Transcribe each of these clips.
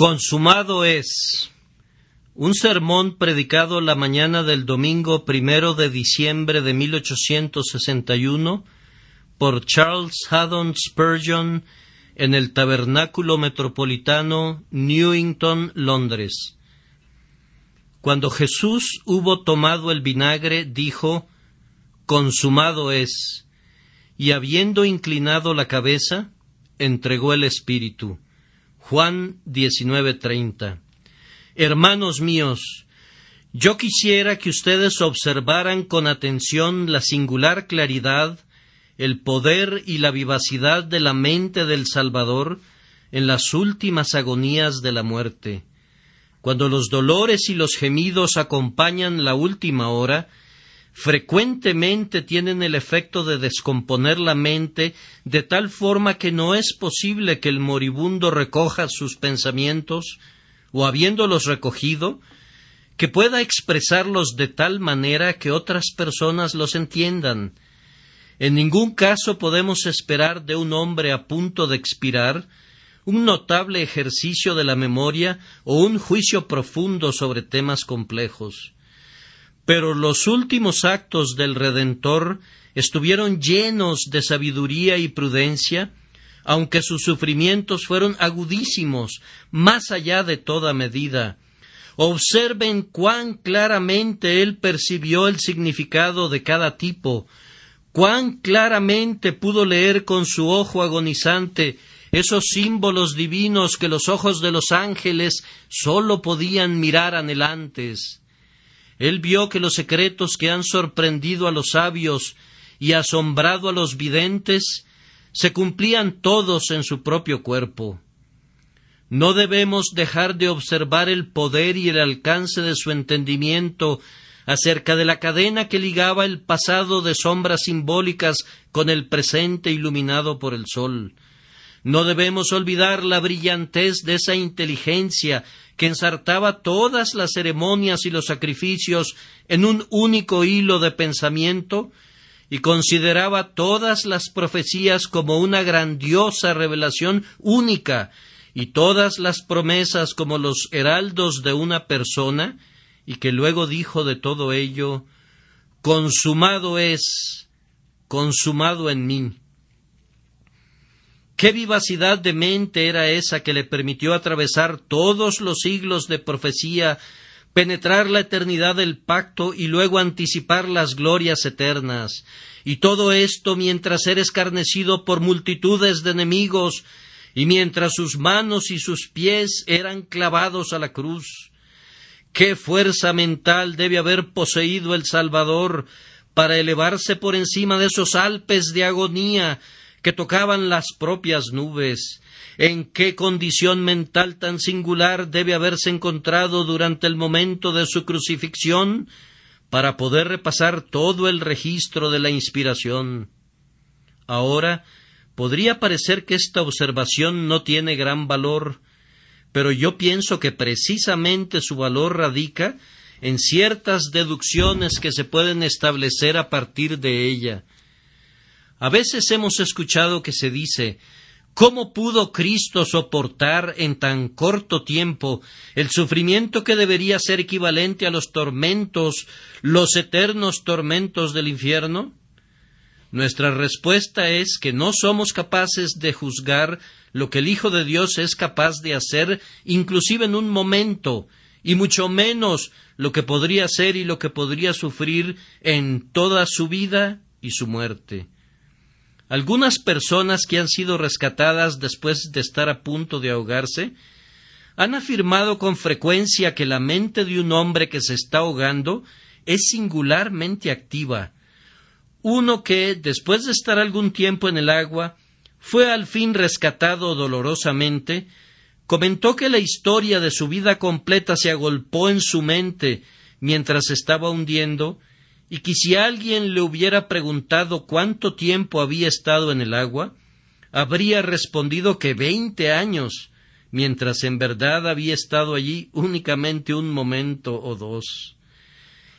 Consumado es un sermón predicado la mañana del domingo primero de diciembre de 1861 por Charles Haddon Spurgeon en el Tabernáculo Metropolitano Newington, Londres. Cuando Jesús hubo tomado el vinagre, dijo Consumado es, y habiendo inclinado la cabeza, entregó el Espíritu. Juan 19:30. Hermanos míos, yo quisiera que ustedes observaran con atención la singular claridad, el poder y la vivacidad de la mente del Salvador en las últimas agonías de la muerte. Cuando los dolores y los gemidos acompañan la última hora, frecuentemente tienen el efecto de descomponer la mente de tal forma que no es posible que el moribundo recoja sus pensamientos, o habiéndolos recogido, que pueda expresarlos de tal manera que otras personas los entiendan. En ningún caso podemos esperar de un hombre a punto de expirar un notable ejercicio de la memoria o un juicio profundo sobre temas complejos. Pero los últimos actos del Redentor estuvieron llenos de sabiduría y prudencia, aunque sus sufrimientos fueron agudísimos, más allá de toda medida. Observen cuán claramente él percibió el significado de cada tipo, cuán claramente pudo leer con su ojo agonizante esos símbolos divinos que los ojos de los ángeles sólo podían mirar anhelantes. Él vio que los secretos que han sorprendido a los sabios y asombrado a los videntes se cumplían todos en su propio cuerpo. No debemos dejar de observar el poder y el alcance de su entendimiento acerca de la cadena que ligaba el pasado de sombras simbólicas con el presente iluminado por el sol. No debemos olvidar la brillantez de esa inteligencia que ensartaba todas las ceremonias y los sacrificios en un único hilo de pensamiento y consideraba todas las profecías como una grandiosa revelación única y todas las promesas como los heraldos de una persona, y que luego dijo de todo ello Consumado es, consumado en mí. Qué vivacidad de mente era esa que le permitió atravesar todos los siglos de profecía, penetrar la eternidad del pacto y luego anticipar las glorias eternas. Y todo esto mientras era escarnecido por multitudes de enemigos y mientras sus manos y sus pies eran clavados a la cruz. Qué fuerza mental debe haber poseído el Salvador para elevarse por encima de esos Alpes de agonía que tocaban las propias nubes, en qué condición mental tan singular debe haberse encontrado durante el momento de su crucifixión para poder repasar todo el registro de la inspiración. Ahora podría parecer que esta observación no tiene gran valor, pero yo pienso que precisamente su valor radica en ciertas deducciones que se pueden establecer a partir de ella. A veces hemos escuchado que se dice ¿Cómo pudo Cristo soportar en tan corto tiempo el sufrimiento que debería ser equivalente a los tormentos, los eternos tormentos del infierno? Nuestra respuesta es que no somos capaces de juzgar lo que el Hijo de Dios es capaz de hacer, inclusive en un momento, y mucho menos lo que podría ser y lo que podría sufrir en toda su vida y su muerte. Algunas personas que han sido rescatadas después de estar a punto de ahogarse han afirmado con frecuencia que la mente de un hombre que se está ahogando es singularmente activa. Uno que, después de estar algún tiempo en el agua, fue al fin rescatado dolorosamente, comentó que la historia de su vida completa se agolpó en su mente mientras estaba hundiendo y que si alguien le hubiera preguntado cuánto tiempo había estado en el agua, habría respondido que veinte años, mientras en verdad había estado allí únicamente un momento o dos.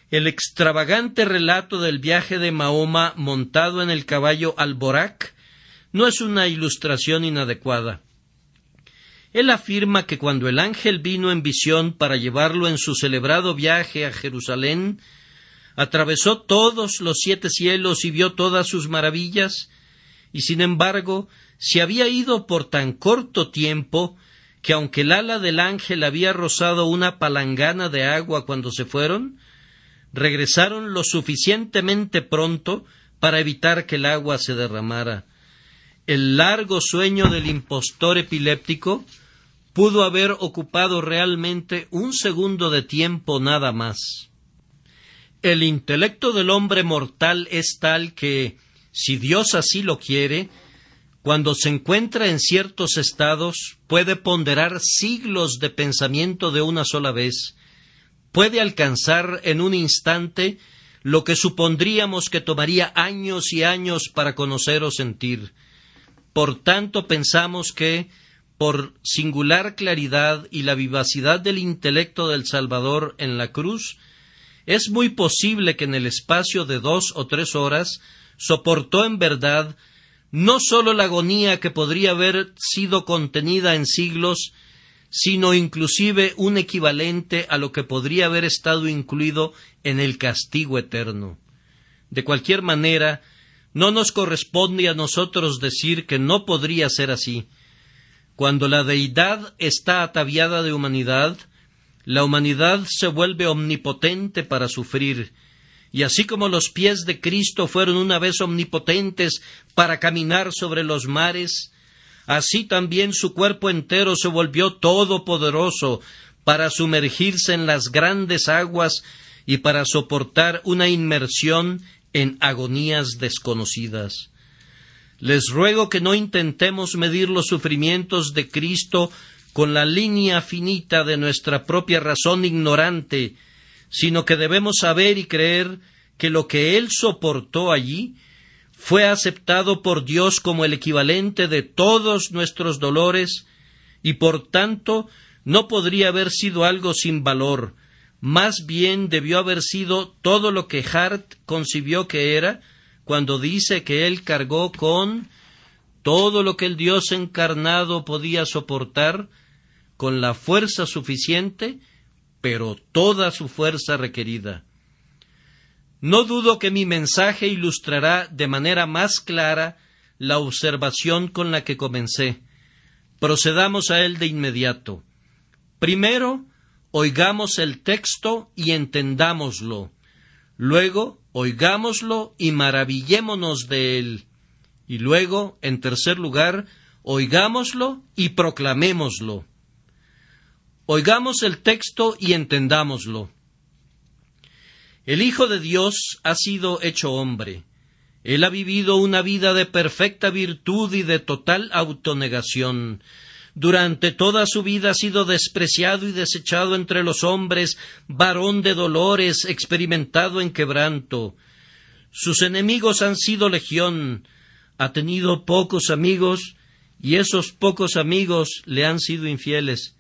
El extravagante relato del viaje de Mahoma montado en el caballo Alborac no es una ilustración inadecuada. Él afirma que cuando el ángel vino en visión para llevarlo en su celebrado viaje a Jerusalén, atravesó todos los siete cielos y vio todas sus maravillas, y sin embargo se había ido por tan corto tiempo que aunque el ala del ángel había rozado una palangana de agua cuando se fueron, regresaron lo suficientemente pronto para evitar que el agua se derramara. El largo sueño del impostor epiléptico pudo haber ocupado realmente un segundo de tiempo nada más. El intelecto del hombre mortal es tal que, si Dios así lo quiere, cuando se encuentra en ciertos estados, puede ponderar siglos de pensamiento de una sola vez, puede alcanzar en un instante lo que supondríamos que tomaría años y años para conocer o sentir. Por tanto, pensamos que, por singular claridad y la vivacidad del intelecto del Salvador en la cruz, es muy posible que en el espacio de dos o tres horas soportó en verdad no sólo la agonía que podría haber sido contenida en siglos, sino inclusive un equivalente a lo que podría haber estado incluido en el castigo eterno. De cualquier manera, no nos corresponde a nosotros decir que no podría ser así. Cuando la deidad está ataviada de humanidad, la humanidad se vuelve omnipotente para sufrir, y así como los pies de Cristo fueron una vez omnipotentes para caminar sobre los mares, así también su cuerpo entero se volvió todopoderoso para sumergirse en las grandes aguas y para soportar una inmersión en agonías desconocidas. Les ruego que no intentemos medir los sufrimientos de Cristo con la línea finita de nuestra propia razón ignorante, sino que debemos saber y creer que lo que Él soportó allí fue aceptado por Dios como el equivalente de todos nuestros dolores y por tanto no podría haber sido algo sin valor, más bien debió haber sido todo lo que Hart concibió que era cuando dice que Él cargó con todo lo que el Dios encarnado podía soportar con la fuerza suficiente, pero toda su fuerza requerida. No dudo que mi mensaje ilustrará de manera más clara la observación con la que comencé. Procedamos a él de inmediato. Primero, oigamos el texto y entendámoslo. Luego, oigámoslo y maravillémonos de él. Y luego, en tercer lugar, oigámoslo y proclamémoslo. Oigamos el texto y entendámoslo. El Hijo de Dios ha sido hecho hombre. Él ha vivido una vida de perfecta virtud y de total autonegación. Durante toda su vida ha sido despreciado y desechado entre los hombres, varón de dolores, experimentado en quebranto. Sus enemigos han sido legión. Ha tenido pocos amigos, y esos pocos amigos le han sido infieles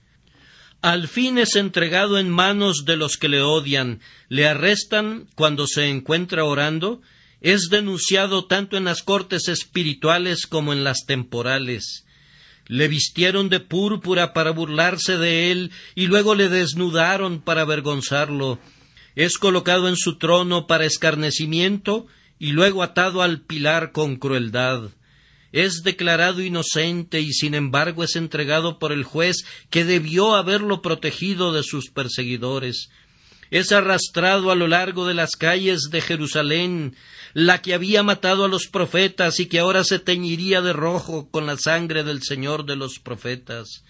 al fin es entregado en manos de los que le odian, le arrestan cuando se encuentra orando, es denunciado tanto en las cortes espirituales como en las temporales. Le vistieron de púrpura para burlarse de él y luego le desnudaron para avergonzarlo. Es colocado en su trono para escarnecimiento y luego atado al pilar con crueldad es declarado inocente y sin embargo es entregado por el juez que debió haberlo protegido de sus perseguidores. Es arrastrado a lo largo de las calles de Jerusalén, la que había matado a los profetas y que ahora se teñiría de rojo con la sangre del Señor de los profetas.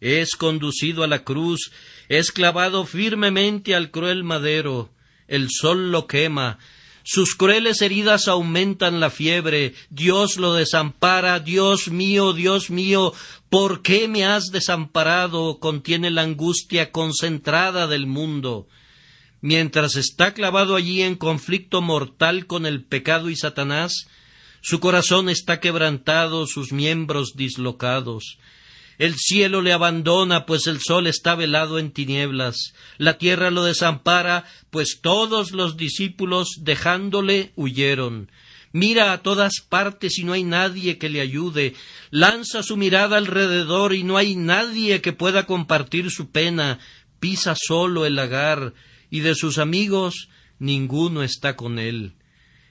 Es conducido a la cruz, es clavado firmemente al cruel madero, el sol lo quema, sus crueles heridas aumentan la fiebre. Dios lo desampara. Dios mío, Dios mío, ¿por qué me has desamparado? contiene la angustia concentrada del mundo. Mientras está clavado allí en conflicto mortal con el pecado y Satanás, su corazón está quebrantado, sus miembros dislocados. El cielo le abandona, pues el sol está velado en tinieblas. La tierra lo desampara, pues todos los discípulos dejándole huyeron. Mira a todas partes y no hay nadie que le ayude. Lanza su mirada alrededor y no hay nadie que pueda compartir su pena. Pisa solo el lagar y de sus amigos ninguno está con él.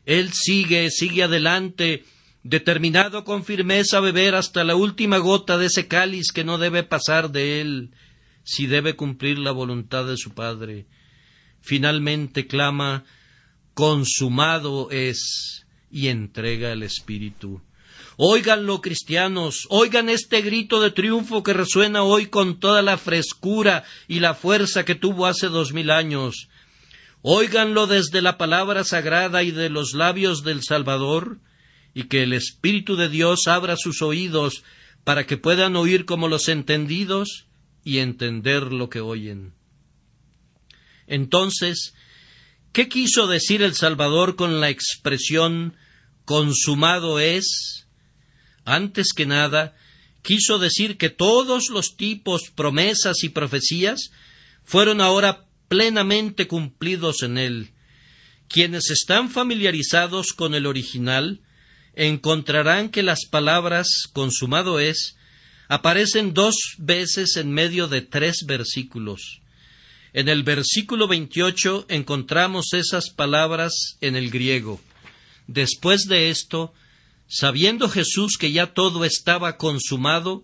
Él sigue, sigue adelante, determinado con firmeza a beber hasta la última gota de ese cáliz que no debe pasar de él, si debe cumplir la voluntad de su Padre. Finalmente clama consumado es y entrega el Espíritu. Óiganlo, cristianos, oigan este grito de triunfo que resuena hoy con toda la frescura y la fuerza que tuvo hace dos mil años. Óiganlo desde la palabra sagrada y de los labios del Salvador, y que el Espíritu de Dios abra sus oídos para que puedan oír como los entendidos y entender lo que oyen. Entonces, ¿qué quiso decir el Salvador con la expresión consumado es? Antes que nada, quiso decir que todos los tipos, promesas y profecías fueron ahora plenamente cumplidos en él. Quienes están familiarizados con el original encontrarán que las palabras consumado es aparecen dos veces en medio de tres versículos. En el versículo 28 encontramos esas palabras en el griego. Después de esto, sabiendo Jesús que ya todo estaba consumado,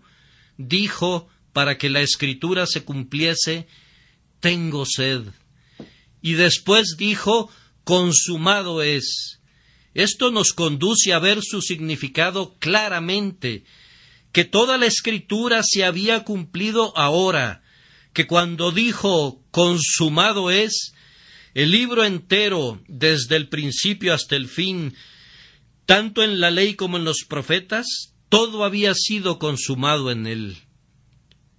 dijo para que la escritura se cumpliese, tengo sed. Y después dijo, consumado es. Esto nos conduce a ver su significado claramente, que toda la escritura se había cumplido ahora, que cuando dijo consumado es, el libro entero, desde el principio hasta el fin, tanto en la ley como en los profetas, todo había sido consumado en él.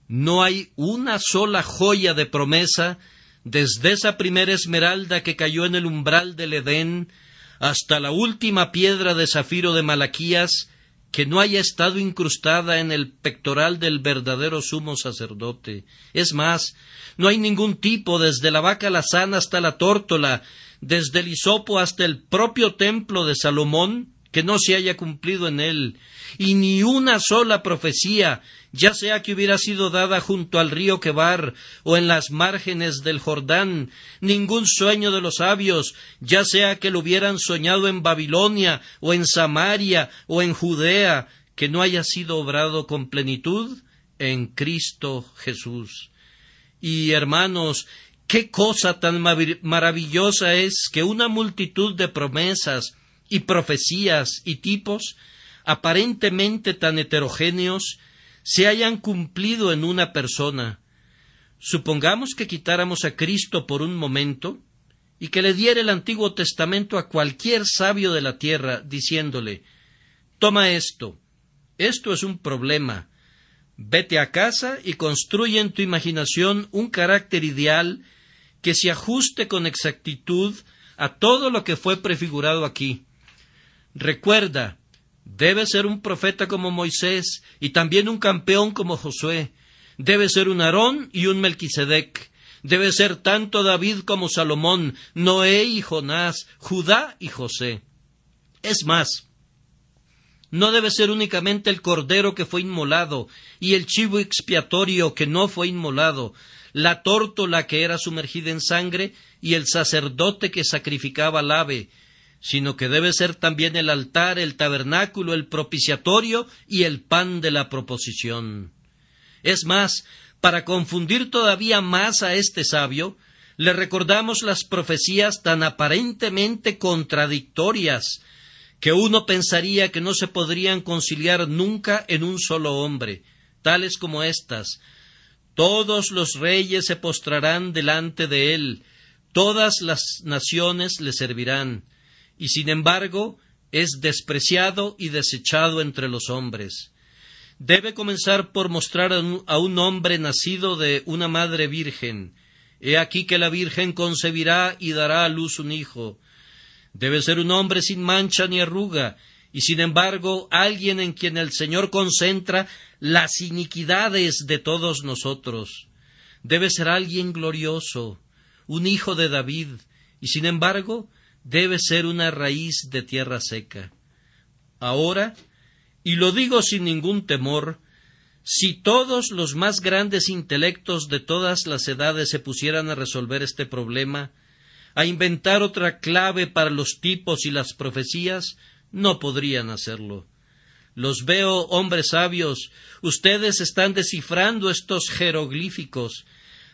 No hay una sola joya de promesa desde esa primera esmeralda que cayó en el umbral del Edén hasta la última piedra de zafiro de Malaquías que no haya estado incrustada en el pectoral del verdadero sumo sacerdote. Es más, no hay ningún tipo, desde la vaca lazana hasta la tórtola, desde el hisopo hasta el propio templo de Salomón, que no se haya cumplido en él, y ni una sola profecía, ya sea que hubiera sido dada junto al río Quebar o en las márgenes del Jordán, ningún sueño de los sabios, ya sea que lo hubieran soñado en Babilonia o en Samaria o en Judea, que no haya sido obrado con plenitud en Cristo Jesús. Y hermanos, qué cosa tan maravillosa es que una multitud de promesas, y profecías y tipos, aparentemente tan heterogéneos, se hayan cumplido en una persona. Supongamos que quitáramos a Cristo por un momento y que le diera el Antiguo Testamento a cualquier sabio de la tierra, diciéndole Toma esto, esto es un problema. Vete a casa y construye en tu imaginación un carácter ideal que se ajuste con exactitud a todo lo que fue prefigurado aquí. Recuerda, debe ser un profeta como Moisés y también un campeón como Josué. Debe ser un Aarón y un Melquisedec. Debe ser tanto David como Salomón, Noé y Jonás, Judá y José. Es más, no debe ser únicamente el cordero que fue inmolado y el chivo expiatorio que no fue inmolado, la tórtola que era sumergida en sangre y el sacerdote que sacrificaba al ave, sino que debe ser también el altar, el tabernáculo, el propiciatorio y el pan de la proposición. Es más, para confundir todavía más a este sabio, le recordamos las profecías tan aparentemente contradictorias que uno pensaría que no se podrían conciliar nunca en un solo hombre, tales como estas Todos los reyes se postrarán delante de él, todas las naciones le servirán y sin embargo es despreciado y desechado entre los hombres. Debe comenzar por mostrar a un hombre nacido de una madre virgen. He aquí que la Virgen concebirá y dará a luz un hijo. Debe ser un hombre sin mancha ni arruga, y sin embargo alguien en quien el Señor concentra las iniquidades de todos nosotros. Debe ser alguien glorioso, un hijo de David, y sin embargo debe ser una raíz de tierra seca. Ahora, y lo digo sin ningún temor, si todos los más grandes intelectos de todas las edades se pusieran a resolver este problema, a inventar otra clave para los tipos y las profecías, no podrían hacerlo. Los veo, hombres sabios, ustedes están descifrando estos jeroglíficos.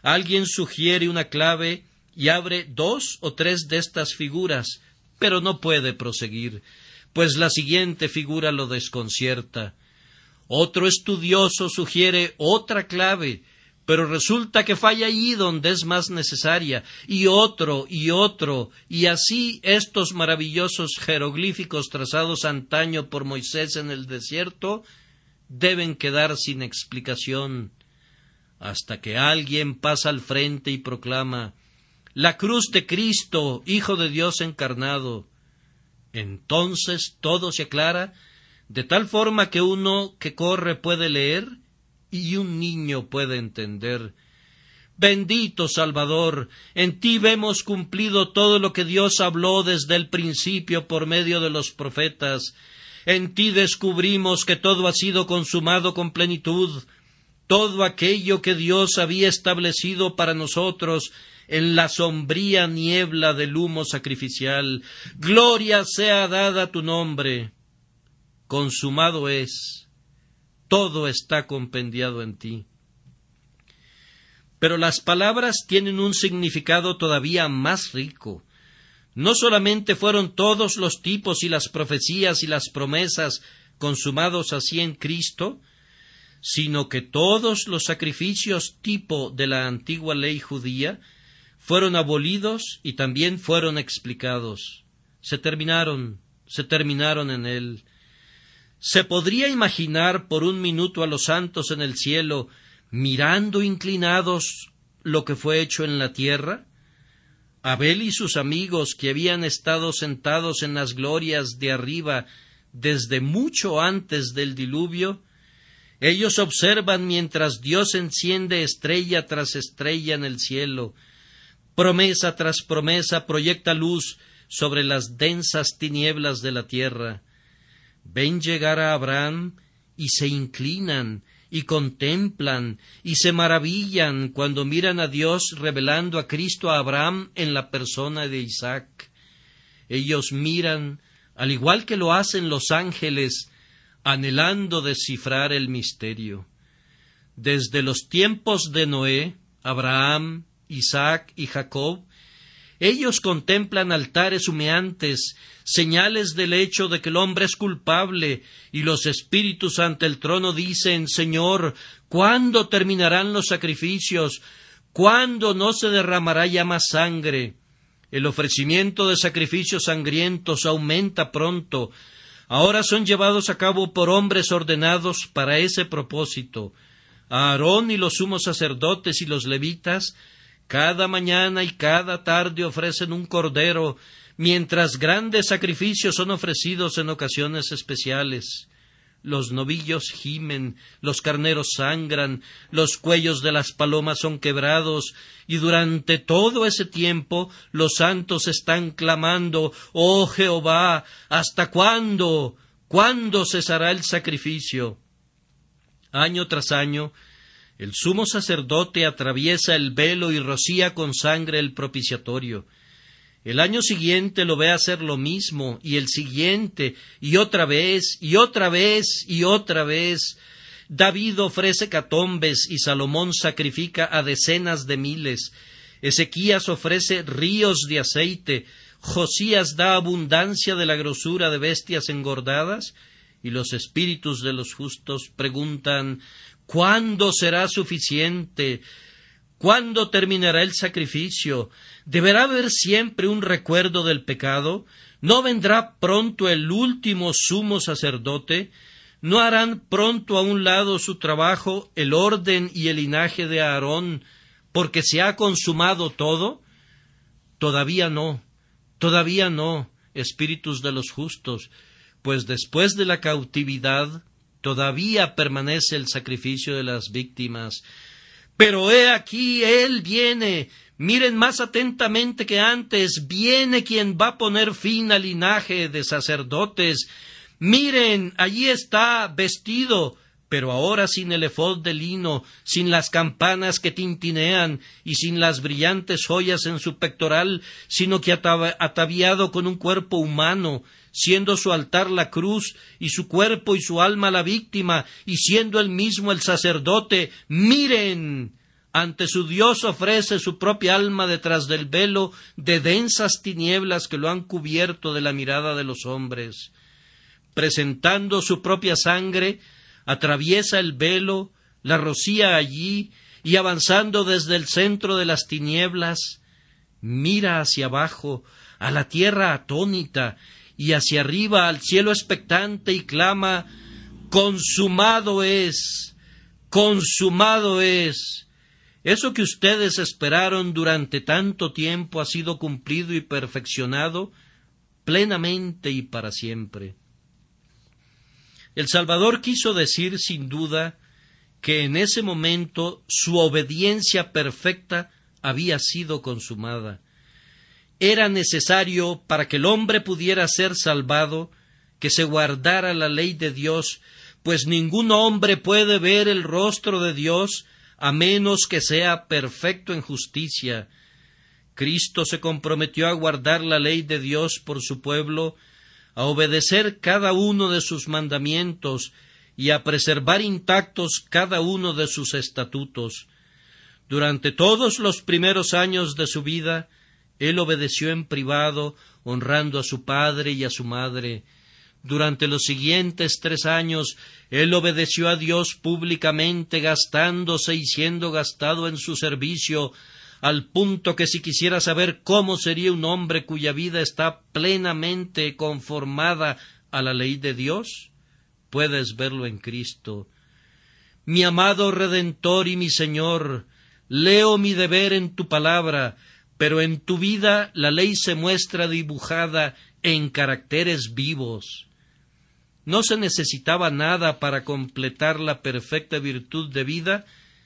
Alguien sugiere una clave y abre dos o tres de estas figuras, pero no puede proseguir, pues la siguiente figura lo desconcierta. Otro estudioso sugiere otra clave, pero resulta que falla allí donde es más necesaria, y otro, y otro, y así estos maravillosos jeroglíficos trazados antaño por Moisés en el desierto deben quedar sin explicación, hasta que alguien pasa al frente y proclama la cruz de Cristo, Hijo de Dios encarnado. Entonces todo se aclara de tal forma que uno que corre puede leer y un niño puede entender. Bendito Salvador, en ti vemos cumplido todo lo que Dios habló desde el principio por medio de los profetas. En ti descubrimos que todo ha sido consumado con plenitud, todo aquello que Dios había establecido para nosotros en la sombría niebla del humo sacrificial. Gloria sea dada tu nombre. Consumado es, todo está compendiado en ti. Pero las palabras tienen un significado todavía más rico. No solamente fueron todos los tipos y las profecías y las promesas consumados así en Cristo, sino que todos los sacrificios tipo de la antigua ley judía fueron abolidos y también fueron explicados. Se terminaron, se terminaron en él. ¿Se podría imaginar por un minuto a los santos en el cielo mirando inclinados lo que fue hecho en la tierra? Abel y sus amigos que habían estado sentados en las glorias de arriba desde mucho antes del diluvio, ellos observan mientras Dios enciende estrella tras estrella en el cielo, promesa tras promesa proyecta luz sobre las densas tinieblas de la tierra. Ven llegar a Abraham y se inclinan y contemplan y se maravillan cuando miran a Dios revelando a Cristo a Abraham en la persona de Isaac. Ellos miran, al igual que lo hacen los ángeles, anhelando descifrar el misterio. Desde los tiempos de Noé, Abraham, Isaac y Jacob, ellos contemplan altares humeantes, señales del hecho de que el hombre es culpable, y los espíritus ante el trono dicen Señor, ¿cuándo terminarán los sacrificios? ¿Cuándo no se derramará ya más sangre? El ofrecimiento de sacrificios sangrientos aumenta pronto. Ahora son llevados a cabo por hombres ordenados para ese propósito. Aarón y los sumos sacerdotes y los levitas cada mañana y cada tarde ofrecen un cordero, mientras grandes sacrificios son ofrecidos en ocasiones especiales. Los novillos gimen, los carneros sangran, los cuellos de las palomas son quebrados, y durante todo ese tiempo los santos están clamando Oh Jehová, ¿hasta cuándo? ¿Cuándo cesará el sacrificio? Año tras año el sumo sacerdote atraviesa el velo y rocía con sangre el propiciatorio. El año siguiente lo ve hacer lo mismo, y el siguiente, y otra vez, y otra vez, y otra vez. David ofrece catombes y Salomón sacrifica a decenas de miles. Ezequías ofrece ríos de aceite. Josías da abundancia de la grosura de bestias engordadas. Y los espíritus de los justos preguntan ¿Cuándo será suficiente? ¿Cuándo terminará el sacrificio? ¿Deberá haber siempre un recuerdo del pecado? ¿No vendrá pronto el último sumo sacerdote? ¿No harán pronto a un lado su trabajo, el orden y el linaje de Aarón, porque se ha consumado todo? Todavía no, todavía no, espíritus de los justos, pues después de la cautividad todavía permanece el sacrificio de las víctimas. Pero he aquí, Él viene, Miren más atentamente que antes, viene quien va a poner fin al linaje de sacerdotes. Miren, allí está vestido, pero ahora sin el efod de lino, sin las campanas que tintinean y sin las brillantes joyas en su pectoral, sino que ataviado con un cuerpo humano, siendo su altar la cruz y su cuerpo y su alma la víctima, y siendo él mismo el sacerdote. Miren, ante su Dios ofrece su propia alma detrás del velo de densas tinieblas que lo han cubierto de la mirada de los hombres. Presentando su propia sangre, atraviesa el velo, la rocía allí, y avanzando desde el centro de las tinieblas, mira hacia abajo, a la tierra atónita, y hacia arriba al cielo expectante, y clama Consumado es, consumado es. Eso que ustedes esperaron durante tanto tiempo ha sido cumplido y perfeccionado plenamente y para siempre. El Salvador quiso decir sin duda que en ese momento su obediencia perfecta había sido consumada. Era necesario para que el hombre pudiera ser salvado que se guardara la ley de Dios, pues ningún hombre puede ver el rostro de Dios a menos que sea perfecto en justicia. Cristo se comprometió a guardar la ley de Dios por su pueblo, a obedecer cada uno de sus mandamientos y a preservar intactos cada uno de sus estatutos. Durante todos los primeros años de su vida, él obedeció en privado, honrando a su padre y a su madre, durante los siguientes tres años, él obedeció a Dios públicamente, gastándose y siendo gastado en su servicio, al punto que si quisiera saber cómo sería un hombre cuya vida está plenamente conformada a la ley de Dios, puedes verlo en Cristo. Mi amado Redentor y mi Señor, leo mi deber en tu palabra, pero en tu vida la ley se muestra dibujada en caracteres vivos. No se necesitaba nada para completar la perfecta virtud de vida,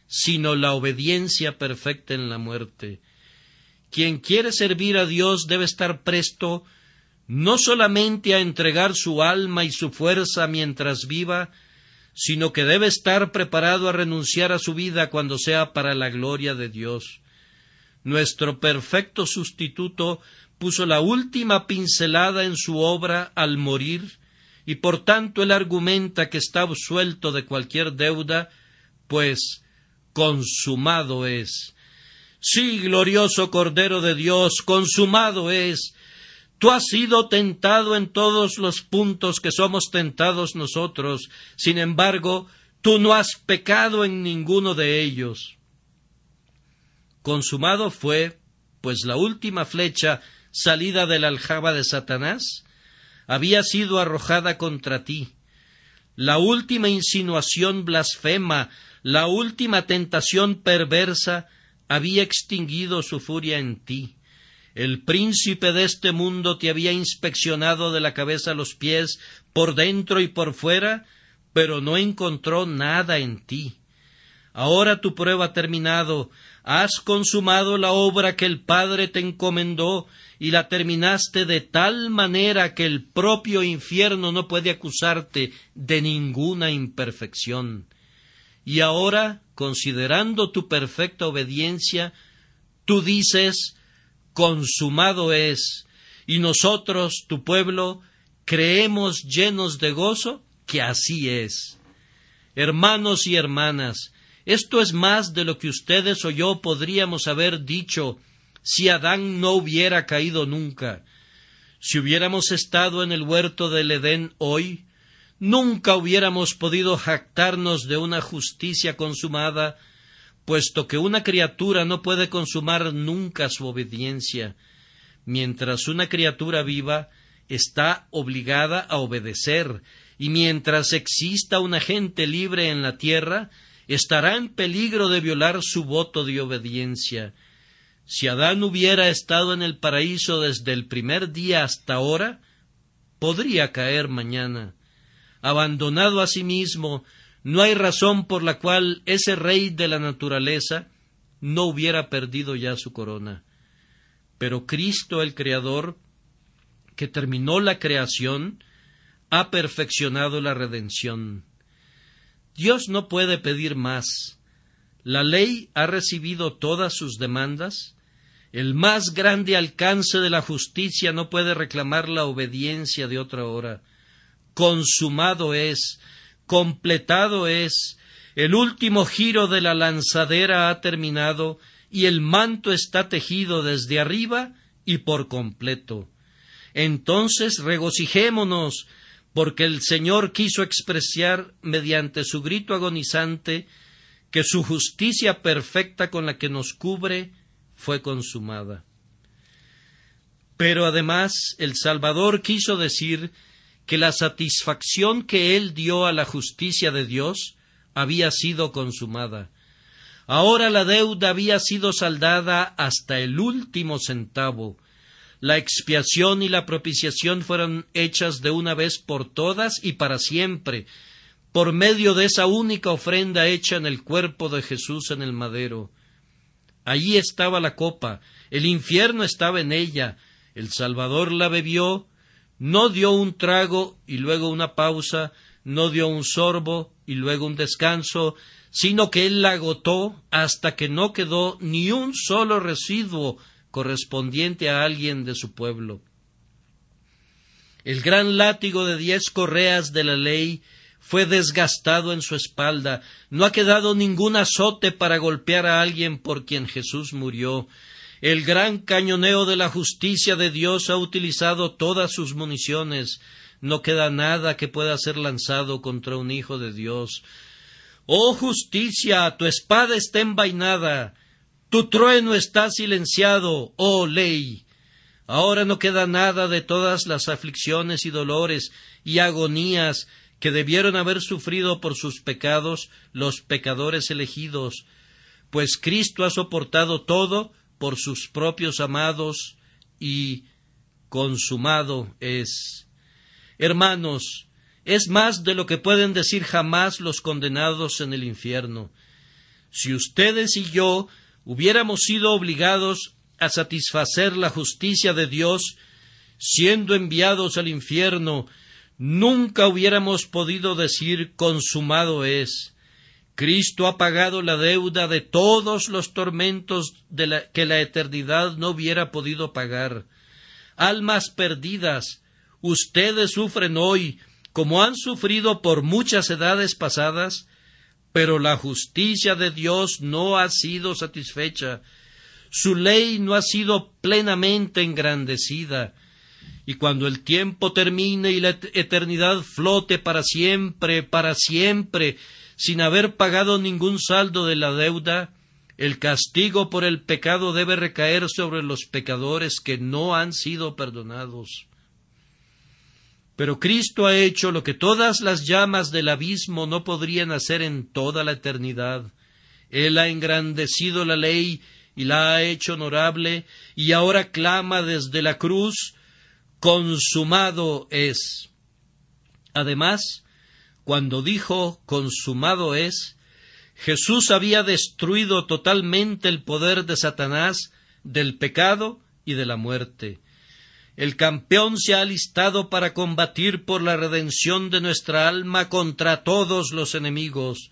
sino la obediencia perfecta en la muerte. Quien quiere servir a Dios debe estar presto no solamente a entregar su alma y su fuerza mientras viva, sino que debe estar preparado a renunciar a su vida cuando sea para la gloria de Dios. Nuestro perfecto sustituto puso la última pincelada en su obra al morir y por tanto él argumenta que está absuelto de cualquier deuda, pues consumado es. Sí, glorioso Cordero de Dios, consumado es. Tú has sido tentado en todos los puntos que somos tentados nosotros, sin embargo, tú no has pecado en ninguno de ellos. Consumado fue, pues la última flecha salida de la aljaba de Satanás había sido arrojada contra ti. La última insinuación blasfema, la última tentación perversa había extinguido su furia en ti. El príncipe de este mundo te había inspeccionado de la cabeza a los pies, por dentro y por fuera, pero no encontró nada en ti. Ahora tu prueba ha terminado, has consumado la obra que el Padre te encomendó y la terminaste de tal manera que el propio infierno no puede acusarte de ninguna imperfección. Y ahora, considerando tu perfecta obediencia, tú dices consumado es, y nosotros, tu pueblo, creemos llenos de gozo que así es. Hermanos y hermanas, esto es más de lo que ustedes o yo podríamos haber dicho si Adán no hubiera caído nunca, si hubiéramos estado en el huerto del Edén hoy, nunca hubiéramos podido jactarnos de una justicia consumada, puesto que una criatura no puede consumar nunca su obediencia, mientras una criatura viva está obligada a obedecer, y mientras exista una gente libre en la tierra, estará en peligro de violar su voto de obediencia. Si Adán hubiera estado en el paraíso desde el primer día hasta ahora, podría caer mañana. Abandonado a sí mismo, no hay razón por la cual ese rey de la naturaleza no hubiera perdido ya su corona. Pero Cristo el Creador, que terminó la creación, ha perfeccionado la redención. Dios no puede pedir más. La ley ha recibido todas sus demandas. El más grande alcance de la justicia no puede reclamar la obediencia de otra hora. Consumado es, completado es, el último giro de la lanzadera ha terminado y el manto está tejido desde arriba y por completo. Entonces regocijémonos, porque el Señor quiso expresar mediante su grito agonizante que su justicia perfecta con la que nos cubre fue consumada. Pero además el Salvador quiso decir que la satisfacción que él dio a la justicia de Dios había sido consumada. Ahora la deuda había sido saldada hasta el último centavo. La expiación y la propiciación fueron hechas de una vez por todas y para siempre, por medio de esa única ofrenda hecha en el cuerpo de Jesús en el madero. Allí estaba la copa, el infierno estaba en ella, el Salvador la bebió, no dio un trago y luego una pausa, no dio un sorbo y luego un descanso, sino que él la agotó hasta que no quedó ni un solo residuo correspondiente a alguien de su pueblo. El gran látigo de diez correas de la ley fue desgastado en su espalda, no ha quedado ningún azote para golpear a alguien por quien Jesús murió, el gran cañoneo de la justicia de Dios ha utilizado todas sus municiones. No queda nada que pueda ser lanzado contra un hijo de Dios. Oh justicia, tu espada está envainada, tu trueno está silenciado, oh ley. Ahora no queda nada de todas las aflicciones y dolores y agonías que debieron haber sufrido por sus pecados los pecadores elegidos, pues Cristo ha soportado todo por sus propios amados y consumado es. Hermanos, es más de lo que pueden decir jamás los condenados en el infierno. Si ustedes y yo hubiéramos sido obligados a satisfacer la justicia de Dios, siendo enviados al infierno, nunca hubiéramos podido decir consumado es. Cristo ha pagado la deuda de todos los tormentos de que la eternidad no hubiera podido pagar. Almas perdidas, ustedes sufren hoy como han sufrido por muchas edades pasadas, pero la justicia de Dios no ha sido satisfecha, su ley no ha sido plenamente engrandecida, y cuando el tiempo termine y la eternidad flote para siempre, para siempre, sin haber pagado ningún saldo de la deuda, el castigo por el pecado debe recaer sobre los pecadores que no han sido perdonados. Pero Cristo ha hecho lo que todas las llamas del abismo no podrían hacer en toda la eternidad. Él ha engrandecido la ley y la ha hecho honorable, y ahora clama desde la cruz consumado es. Además, cuando dijo consumado es, Jesús había destruido totalmente el poder de Satanás, del pecado y de la muerte. El campeón se ha alistado para combatir por la redención de nuestra alma contra todos los enemigos.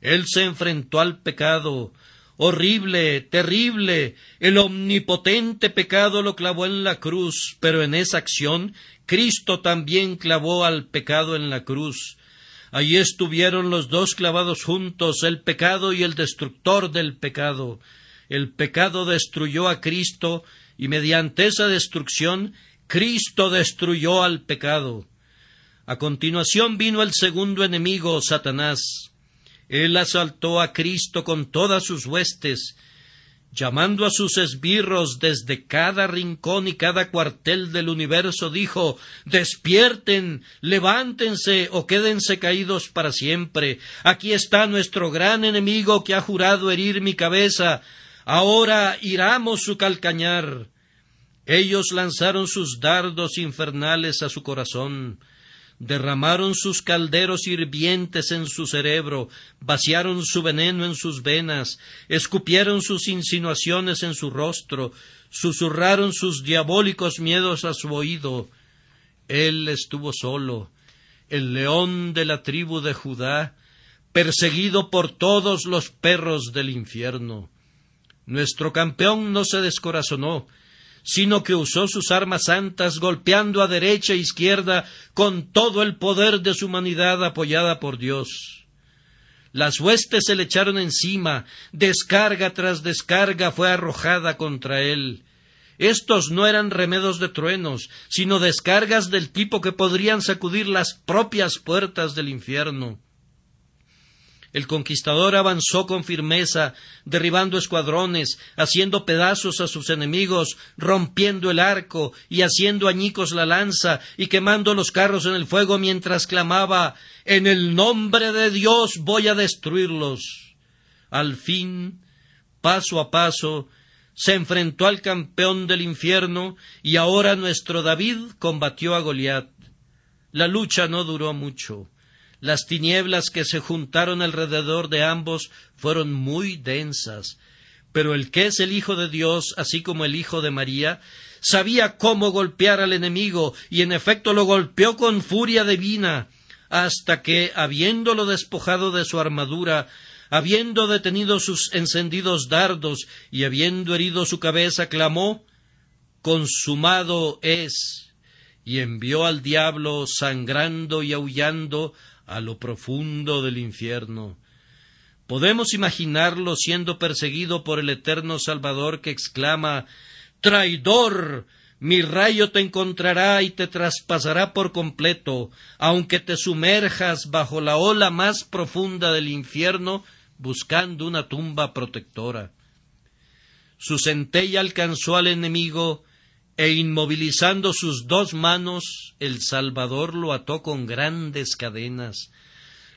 Él se enfrentó al pecado, horrible, terrible, el omnipotente pecado lo clavó en la cruz, pero en esa acción Cristo también clavó al pecado en la cruz. Allí estuvieron los dos clavados juntos, el pecado y el destructor del pecado. El pecado destruyó a Cristo y mediante esa destrucción Cristo destruyó al pecado. A continuación vino el segundo enemigo, Satanás. Él asaltó a Cristo con todas sus huestes llamando a sus esbirros desde cada rincón y cada cuartel del universo, dijo Despierten, levántense o quédense caídos para siempre. Aquí está nuestro gran enemigo que ha jurado herir mi cabeza. Ahora iramos su calcañar. Ellos lanzaron sus dardos infernales a su corazón. Derramaron sus calderos hirvientes en su cerebro, vaciaron su veneno en sus venas, escupieron sus insinuaciones en su rostro, susurraron sus diabólicos miedos a su oído. Él estuvo solo, el león de la tribu de Judá, perseguido por todos los perros del infierno. Nuestro campeón no se descorazonó, sino que usó sus armas santas golpeando a derecha e izquierda con todo el poder de su humanidad apoyada por Dios. Las huestes se le echaron encima, descarga tras descarga fue arrojada contra él. Estos no eran remedos de truenos, sino descargas del tipo que podrían sacudir las propias puertas del infierno. El conquistador avanzó con firmeza, derribando escuadrones, haciendo pedazos a sus enemigos, rompiendo el arco y haciendo añicos la lanza y quemando los carros en el fuego mientras clamaba En el nombre de Dios voy a destruirlos. Al fin, paso a paso, se enfrentó al campeón del infierno y ahora nuestro David combatió a Goliat. La lucha no duró mucho. Las tinieblas que se juntaron alrededor de ambos fueron muy densas, pero el que es el Hijo de Dios, así como el Hijo de María, sabía cómo golpear al enemigo, y en efecto lo golpeó con furia divina, hasta que, habiéndolo despojado de su armadura, habiendo detenido sus encendidos dardos y habiendo herido su cabeza, clamó Consumado es, y envió al diablo sangrando y aullando a lo profundo del infierno. Podemos imaginarlo siendo perseguido por el eterno Salvador que exclama Traidor. Mi rayo te encontrará y te traspasará por completo, aunque te sumerjas bajo la ola más profunda del infierno buscando una tumba protectora. Su centella alcanzó al enemigo e inmovilizando sus dos manos, el Salvador lo ató con grandes cadenas.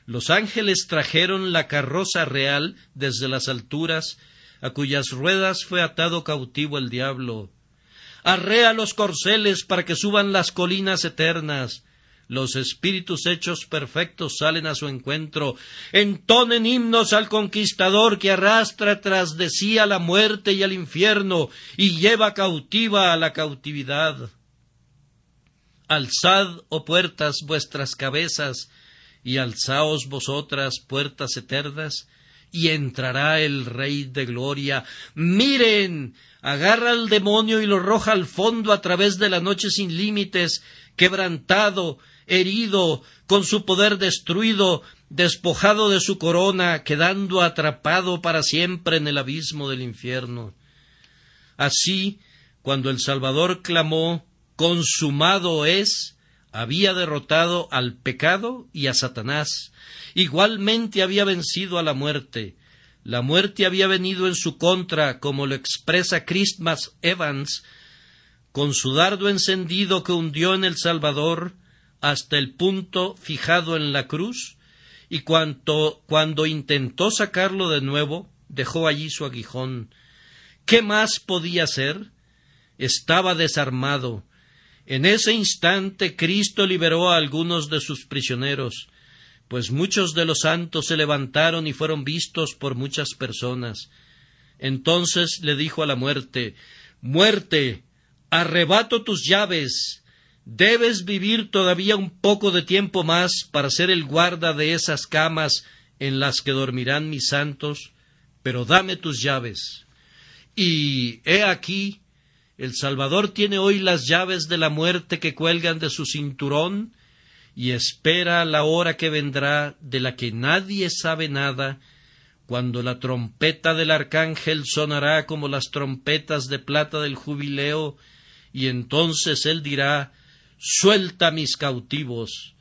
Los ángeles trajeron la carroza real desde las alturas, a cuyas ruedas fue atado cautivo el diablo. Arrea los corceles para que suban las colinas eternas, los espíritus hechos perfectos salen a su encuentro, entonen himnos al conquistador que arrastra tras de sí a la muerte y al infierno y lleva cautiva a la cautividad. Alzad, oh puertas, vuestras cabezas, y alzaos vosotras, puertas eternas, y entrará el Rey de Gloria. Miren, agarra al demonio y lo arroja al fondo a través de la noche sin límites, quebrantado, herido, con su poder destruido, despojado de su corona, quedando atrapado para siempre en el abismo del infierno. Así, cuando el Salvador clamó consumado es, había derrotado al pecado y a Satanás, igualmente había vencido a la muerte. La muerte había venido en su contra, como lo expresa Christmas Evans, con su dardo encendido que hundió en el Salvador, hasta el punto fijado en la cruz, y cuando, cuando intentó sacarlo de nuevo, dejó allí su aguijón. ¿Qué más podía hacer? Estaba desarmado. En ese instante Cristo liberó a algunos de sus prisioneros, pues muchos de los santos se levantaron y fueron vistos por muchas personas. Entonces le dijo a la muerte Muerte, arrebato tus llaves, Debes vivir todavía un poco de tiempo más para ser el guarda de esas camas en las que dormirán mis santos, pero dame tus llaves. Y he aquí, el Salvador tiene hoy las llaves de la muerte que cuelgan de su cinturón, y espera la hora que vendrá de la que nadie sabe nada, cuando la trompeta del arcángel sonará como las trompetas de plata del jubileo, y entonces él dirá suelta mis cautivos.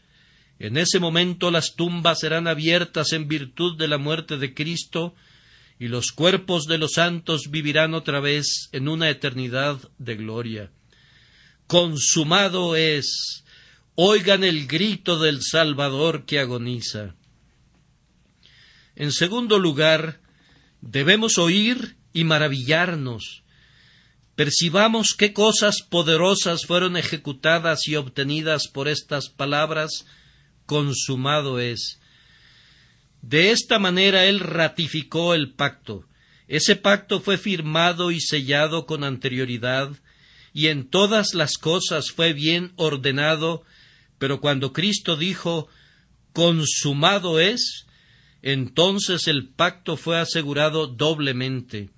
En ese momento las tumbas serán abiertas en virtud de la muerte de Cristo, y los cuerpos de los santos vivirán otra vez en una eternidad de gloria. Consumado es. Oigan el grito del Salvador que agoniza. En segundo lugar, debemos oír y maravillarnos percibamos qué cosas poderosas fueron ejecutadas y obtenidas por estas palabras, consumado es. De esta manera él ratificó el pacto. Ese pacto fue firmado y sellado con anterioridad, y en todas las cosas fue bien ordenado, pero cuando Cristo dijo consumado es, entonces el pacto fue asegurado doblemente.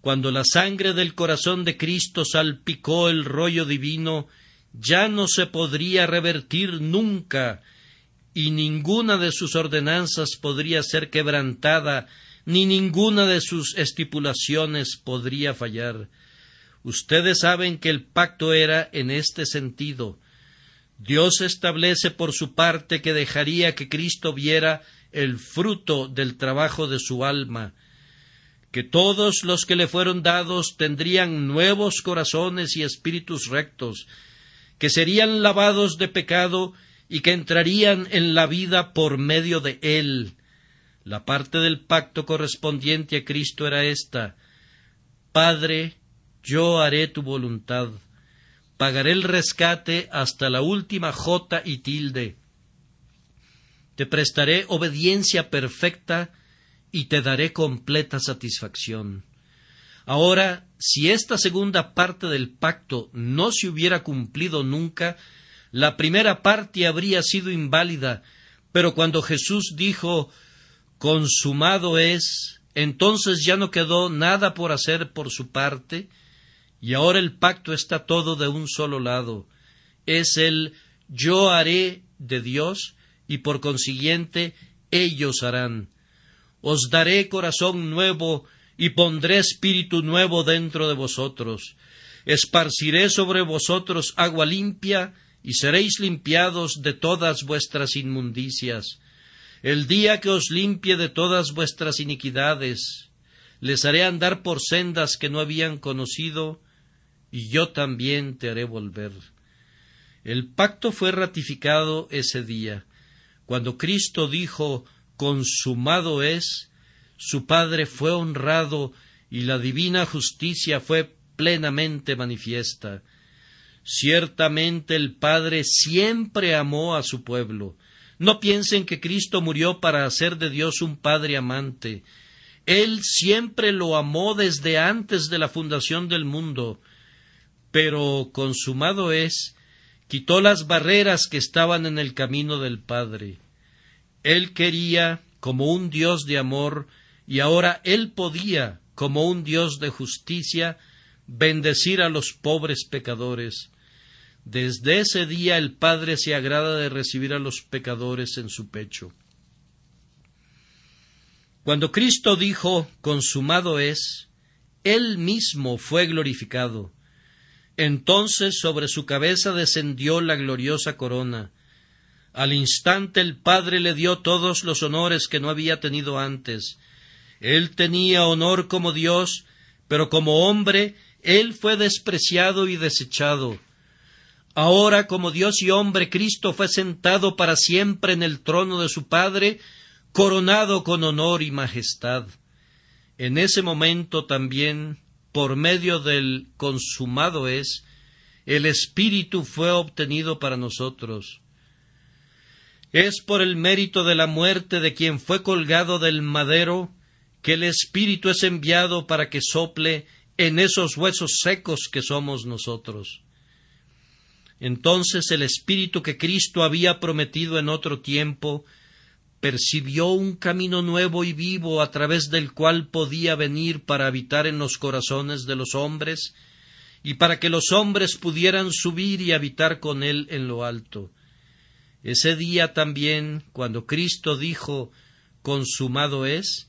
Cuando la sangre del corazón de Cristo salpicó el rollo divino, ya no se podría revertir nunca, y ninguna de sus ordenanzas podría ser quebrantada, ni ninguna de sus estipulaciones podría fallar. Ustedes saben que el pacto era en este sentido. Dios establece por su parte que dejaría que Cristo viera el fruto del trabajo de su alma, que todos los que le fueron dados tendrían nuevos corazones y espíritus rectos, que serían lavados de pecado y que entrarían en la vida por medio de él. La parte del pacto correspondiente a Cristo era esta. Padre, yo haré tu voluntad, pagaré el rescate hasta la última jota y tilde, te prestaré obediencia perfecta y te daré completa satisfacción. Ahora, si esta segunda parte del pacto no se hubiera cumplido nunca, la primera parte habría sido inválida, pero cuando Jesús dijo consumado es, entonces ya no quedó nada por hacer por su parte, y ahora el pacto está todo de un solo lado. Es el yo haré de Dios y por consiguiente ellos harán. Os daré corazón nuevo y pondré espíritu nuevo dentro de vosotros. Esparciré sobre vosotros agua limpia y seréis limpiados de todas vuestras inmundicias. El día que os limpie de todas vuestras iniquidades, les haré andar por sendas que no habían conocido, y yo también te haré volver. El pacto fue ratificado ese día. Cuando Cristo dijo consumado es, su Padre fue honrado y la divina justicia fue plenamente manifiesta. Ciertamente el Padre siempre amó a su pueblo. No piensen que Cristo murió para hacer de Dios un Padre amante. Él siempre lo amó desde antes de la fundación del mundo. Pero consumado es quitó las barreras que estaban en el camino del Padre. Él quería, como un Dios de amor, y ahora Él podía, como un Dios de justicia, bendecir a los pobres pecadores. Desde ese día el Padre se agrada de recibir a los pecadores en su pecho. Cuando Cristo dijo consumado es, Él mismo fue glorificado, entonces sobre su cabeza descendió la gloriosa corona. Al instante el Padre le dio todos los honores que no había tenido antes. Él tenía honor como Dios, pero como hombre él fue despreciado y desechado. Ahora, como Dios y hombre, Cristo fue sentado para siempre en el trono de su Padre, coronado con honor y majestad. En ese momento también por medio del consumado es, el Espíritu fue obtenido para nosotros. Es por el mérito de la muerte de quien fue colgado del madero que el Espíritu es enviado para que sople en esos huesos secos que somos nosotros. Entonces el Espíritu que Cristo había prometido en otro tiempo percibió un camino nuevo y vivo a través del cual podía venir para habitar en los corazones de los hombres y para que los hombres pudieran subir y habitar con él en lo alto. Ese día también, cuando Cristo dijo consumado es,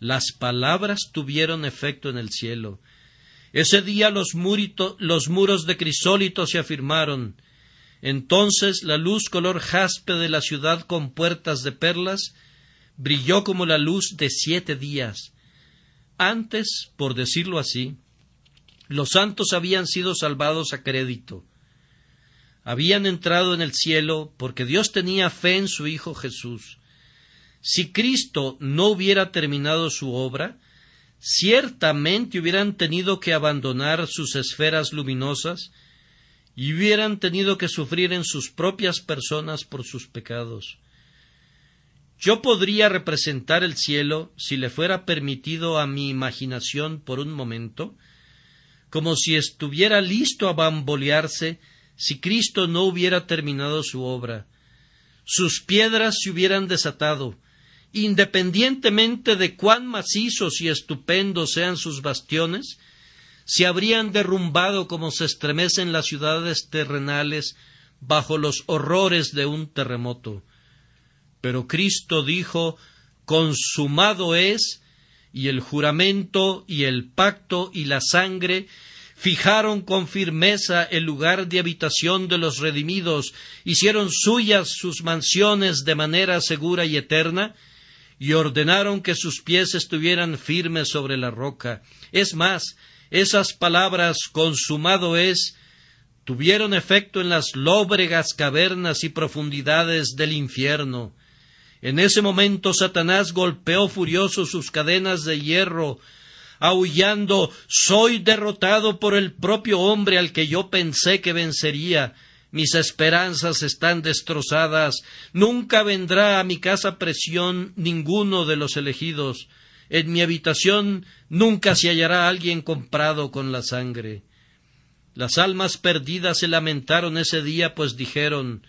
las palabras tuvieron efecto en el cielo. Ese día los, los muros de crisólito se afirmaron, entonces la luz color jaspe de la ciudad con puertas de perlas brilló como la luz de siete días. Antes, por decirlo así, los santos habían sido salvados a crédito. Habían entrado en el cielo porque Dios tenía fe en su Hijo Jesús. Si Cristo no hubiera terminado su obra, ciertamente hubieran tenido que abandonar sus esferas luminosas y hubieran tenido que sufrir en sus propias personas por sus pecados. Yo podría representar el cielo, si le fuera permitido a mi imaginación por un momento, como si estuviera listo a bambolearse si Cristo no hubiera terminado su obra. Sus piedras se hubieran desatado, independientemente de cuán macizos y estupendos sean sus bastiones, se habrían derrumbado como se estremecen las ciudades terrenales bajo los horrores de un terremoto. Pero Cristo dijo consumado es, y el juramento y el pacto y la sangre fijaron con firmeza el lugar de habitación de los redimidos, hicieron suyas sus mansiones de manera segura y eterna, y ordenaron que sus pies estuvieran firmes sobre la roca. Es más, esas palabras consumado es tuvieron efecto en las lóbregas cavernas y profundidades del infierno. En ese momento Satanás golpeó furioso sus cadenas de hierro, aullando Soy derrotado por el propio hombre al que yo pensé que vencería. Mis esperanzas están destrozadas, nunca vendrá a mi casa presión ninguno de los elegidos, en mi habitación nunca se hallará alguien comprado con la sangre. Las almas perdidas se lamentaron ese día, pues dijeron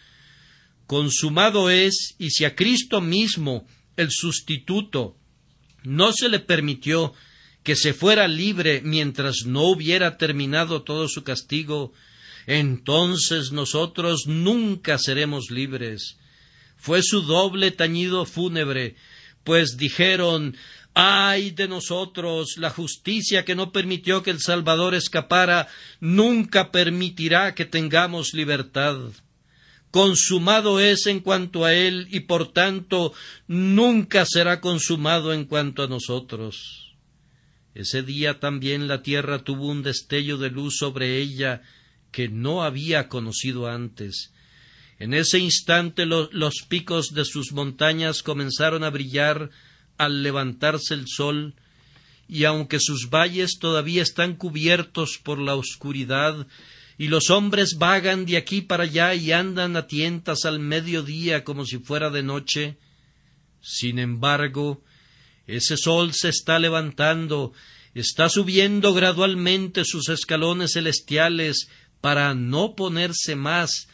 Consumado es, y si a Cristo mismo, el sustituto, no se le permitió que se fuera libre mientras no hubiera terminado todo su castigo, entonces nosotros nunca seremos libres. Fue su doble tañido fúnebre, pues dijeron ay de nosotros, la justicia que no permitió que el Salvador escapara, nunca permitirá que tengamos libertad. Consumado es en cuanto a Él y por tanto nunca será consumado en cuanto a nosotros. Ese día también la tierra tuvo un destello de luz sobre ella que no había conocido antes. En ese instante los picos de sus montañas comenzaron a brillar al levantarse el sol, y aunque sus valles todavía están cubiertos por la oscuridad, y los hombres vagan de aquí para allá y andan a tientas al mediodía como si fuera de noche, sin embargo, ese sol se está levantando, está subiendo gradualmente sus escalones celestiales para no ponerse más,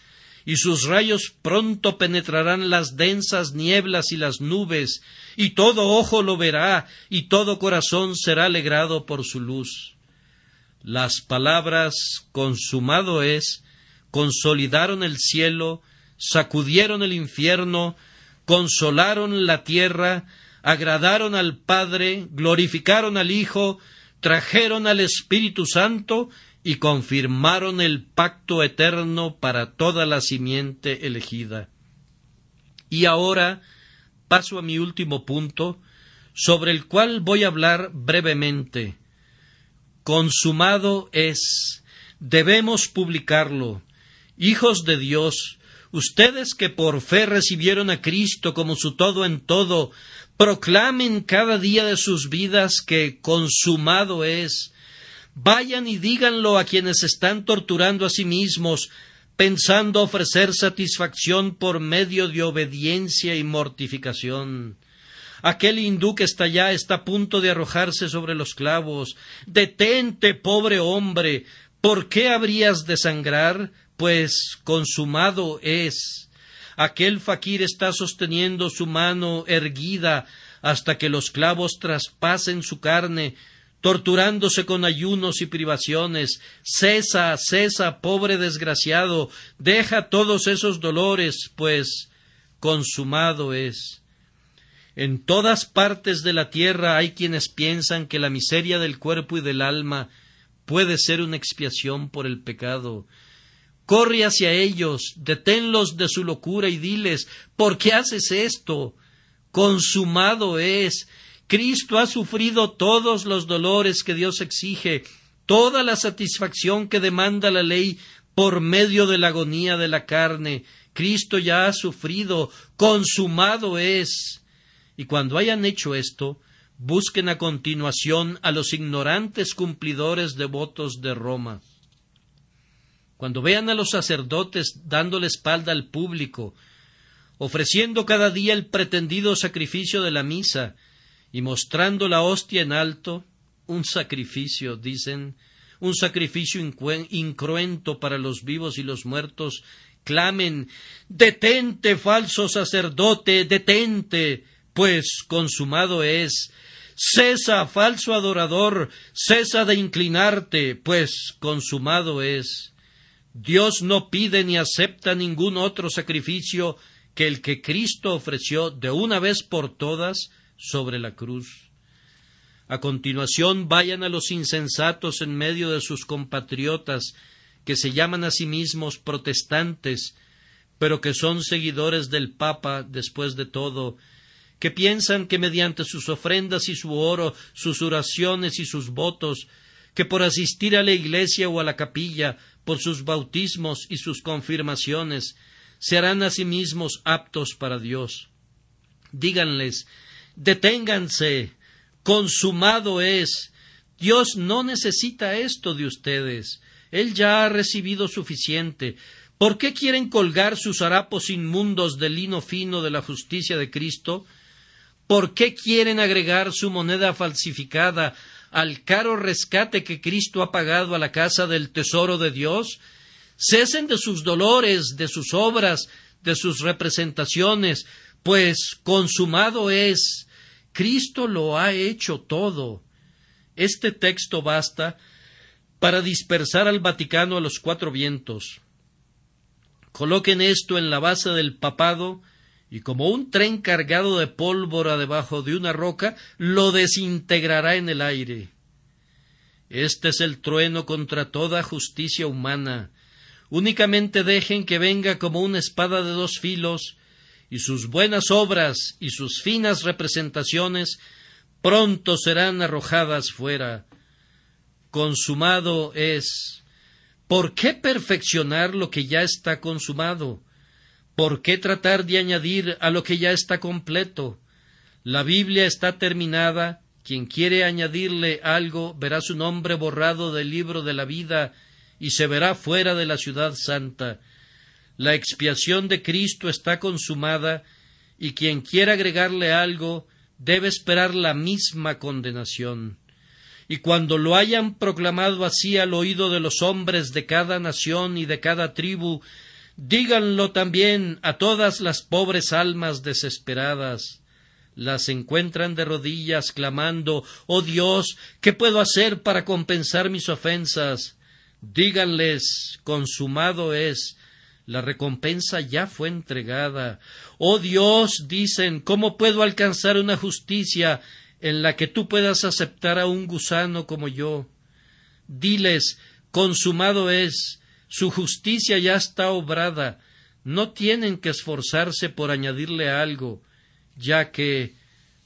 y sus rayos pronto penetrarán las densas nieblas y las nubes, y todo ojo lo verá, y todo corazón será alegrado por su luz. Las palabras consumado es consolidaron el cielo, sacudieron el infierno, consolaron la tierra, agradaron al Padre, glorificaron al Hijo, trajeron al Espíritu Santo y confirmaron el pacto eterno para toda la simiente elegida. Y ahora paso a mi último punto, sobre el cual voy a hablar brevemente. Consumado es. Debemos publicarlo. Hijos de Dios, ustedes que por fe recibieron a Cristo como su todo en todo, proclamen cada día de sus vidas que consumado es Vayan y díganlo a quienes están torturando a sí mismos, pensando ofrecer satisfacción por medio de obediencia y mortificación. Aquel hindú que está allá está a punto de arrojarse sobre los clavos. Detente, pobre hombre. ¿Por qué habrías de sangrar? Pues consumado es. Aquel faquir está sosteniendo su mano erguida hasta que los clavos traspasen su carne torturándose con ayunos y privaciones. Cesa, cesa, pobre desgraciado, deja todos esos dolores, pues consumado es. En todas partes de la tierra hay quienes piensan que la miseria del cuerpo y del alma puede ser una expiación por el pecado. Corre hacia ellos, deténlos de su locura y diles ¿Por qué haces esto? Consumado es, Cristo ha sufrido todos los dolores que Dios exige, toda la satisfacción que demanda la ley por medio de la agonía de la carne. Cristo ya ha sufrido, consumado es. Y cuando hayan hecho esto, busquen a continuación a los ignorantes cumplidores devotos de Roma. Cuando vean a los sacerdotes dando la espalda al público, ofreciendo cada día el pretendido sacrificio de la misa y mostrando la hostia en alto, un sacrificio, dicen, un sacrificio incruento para los vivos y los muertos, clamen Detente, falso sacerdote, detente, pues consumado es. Cesa, falso adorador, cesa de inclinarte, pues consumado es. Dios no pide ni acepta ningún otro sacrificio que el que Cristo ofreció de una vez por todas sobre la cruz. A continuación vayan a los insensatos en medio de sus compatriotas, que se llaman a sí mismos protestantes, pero que son seguidores del Papa después de todo, que piensan que mediante sus ofrendas y su oro, sus oraciones y sus votos, que por asistir a la iglesia o a la capilla, por sus bautismos y sus confirmaciones, se harán a sí mismos aptos para Dios. Díganles, deténganse, consumado es. Dios no necesita esto de ustedes. Él ya ha recibido suficiente. ¿Por qué quieren colgar sus harapos inmundos de lino fino de la justicia de Cristo? ¿Por qué quieren agregar su moneda falsificada al caro rescate que Cristo ha pagado a la casa del tesoro de Dios? Cesen de sus dolores, de sus obras, de sus representaciones, pues consumado es. Cristo lo ha hecho todo. Este texto basta para dispersar al Vaticano a los cuatro vientos. Coloquen esto en la base del papado y como un tren cargado de pólvora debajo de una roca, lo desintegrará en el aire. Este es el trueno contra toda justicia humana. Únicamente dejen que venga como una espada de dos filos, y sus buenas obras y sus finas representaciones pronto serán arrojadas fuera consumado es. ¿Por qué perfeccionar lo que ya está consumado? ¿Por qué tratar de añadir a lo que ya está completo? La Biblia está terminada. Quien quiere añadirle algo verá su nombre borrado del libro de la vida y se verá fuera de la ciudad santa. La expiación de Cristo está consumada y quien quiera agregarle algo debe esperar la misma condenación y cuando lo hayan proclamado así al oído de los hombres de cada nación y de cada tribu, díganlo también a todas las pobres almas desesperadas. Las encuentran de rodillas clamando Oh Dios, ¿qué puedo hacer para compensar mis ofensas? Díganles consumado es, la recompensa ya fue entregada. Oh Dios, dicen, ¿cómo puedo alcanzar una justicia en la que tú puedas aceptar a un gusano como yo. Diles, consumado es, su justicia ya está obrada, no tienen que esforzarse por añadirle algo, ya que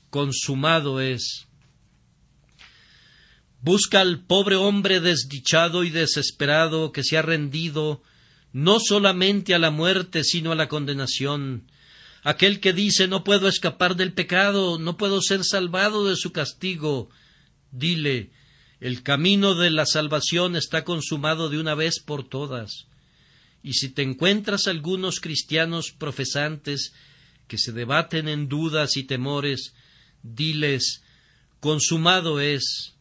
consumado es. Busca al pobre hombre desdichado y desesperado que se ha rendido no solamente a la muerte, sino a la condenación, aquel que dice no puedo escapar del pecado, no puedo ser salvado de su castigo, dile el camino de la salvación está consumado de una vez por todas. Y si te encuentras algunos cristianos profesantes que se debaten en dudas y temores, diles consumado es.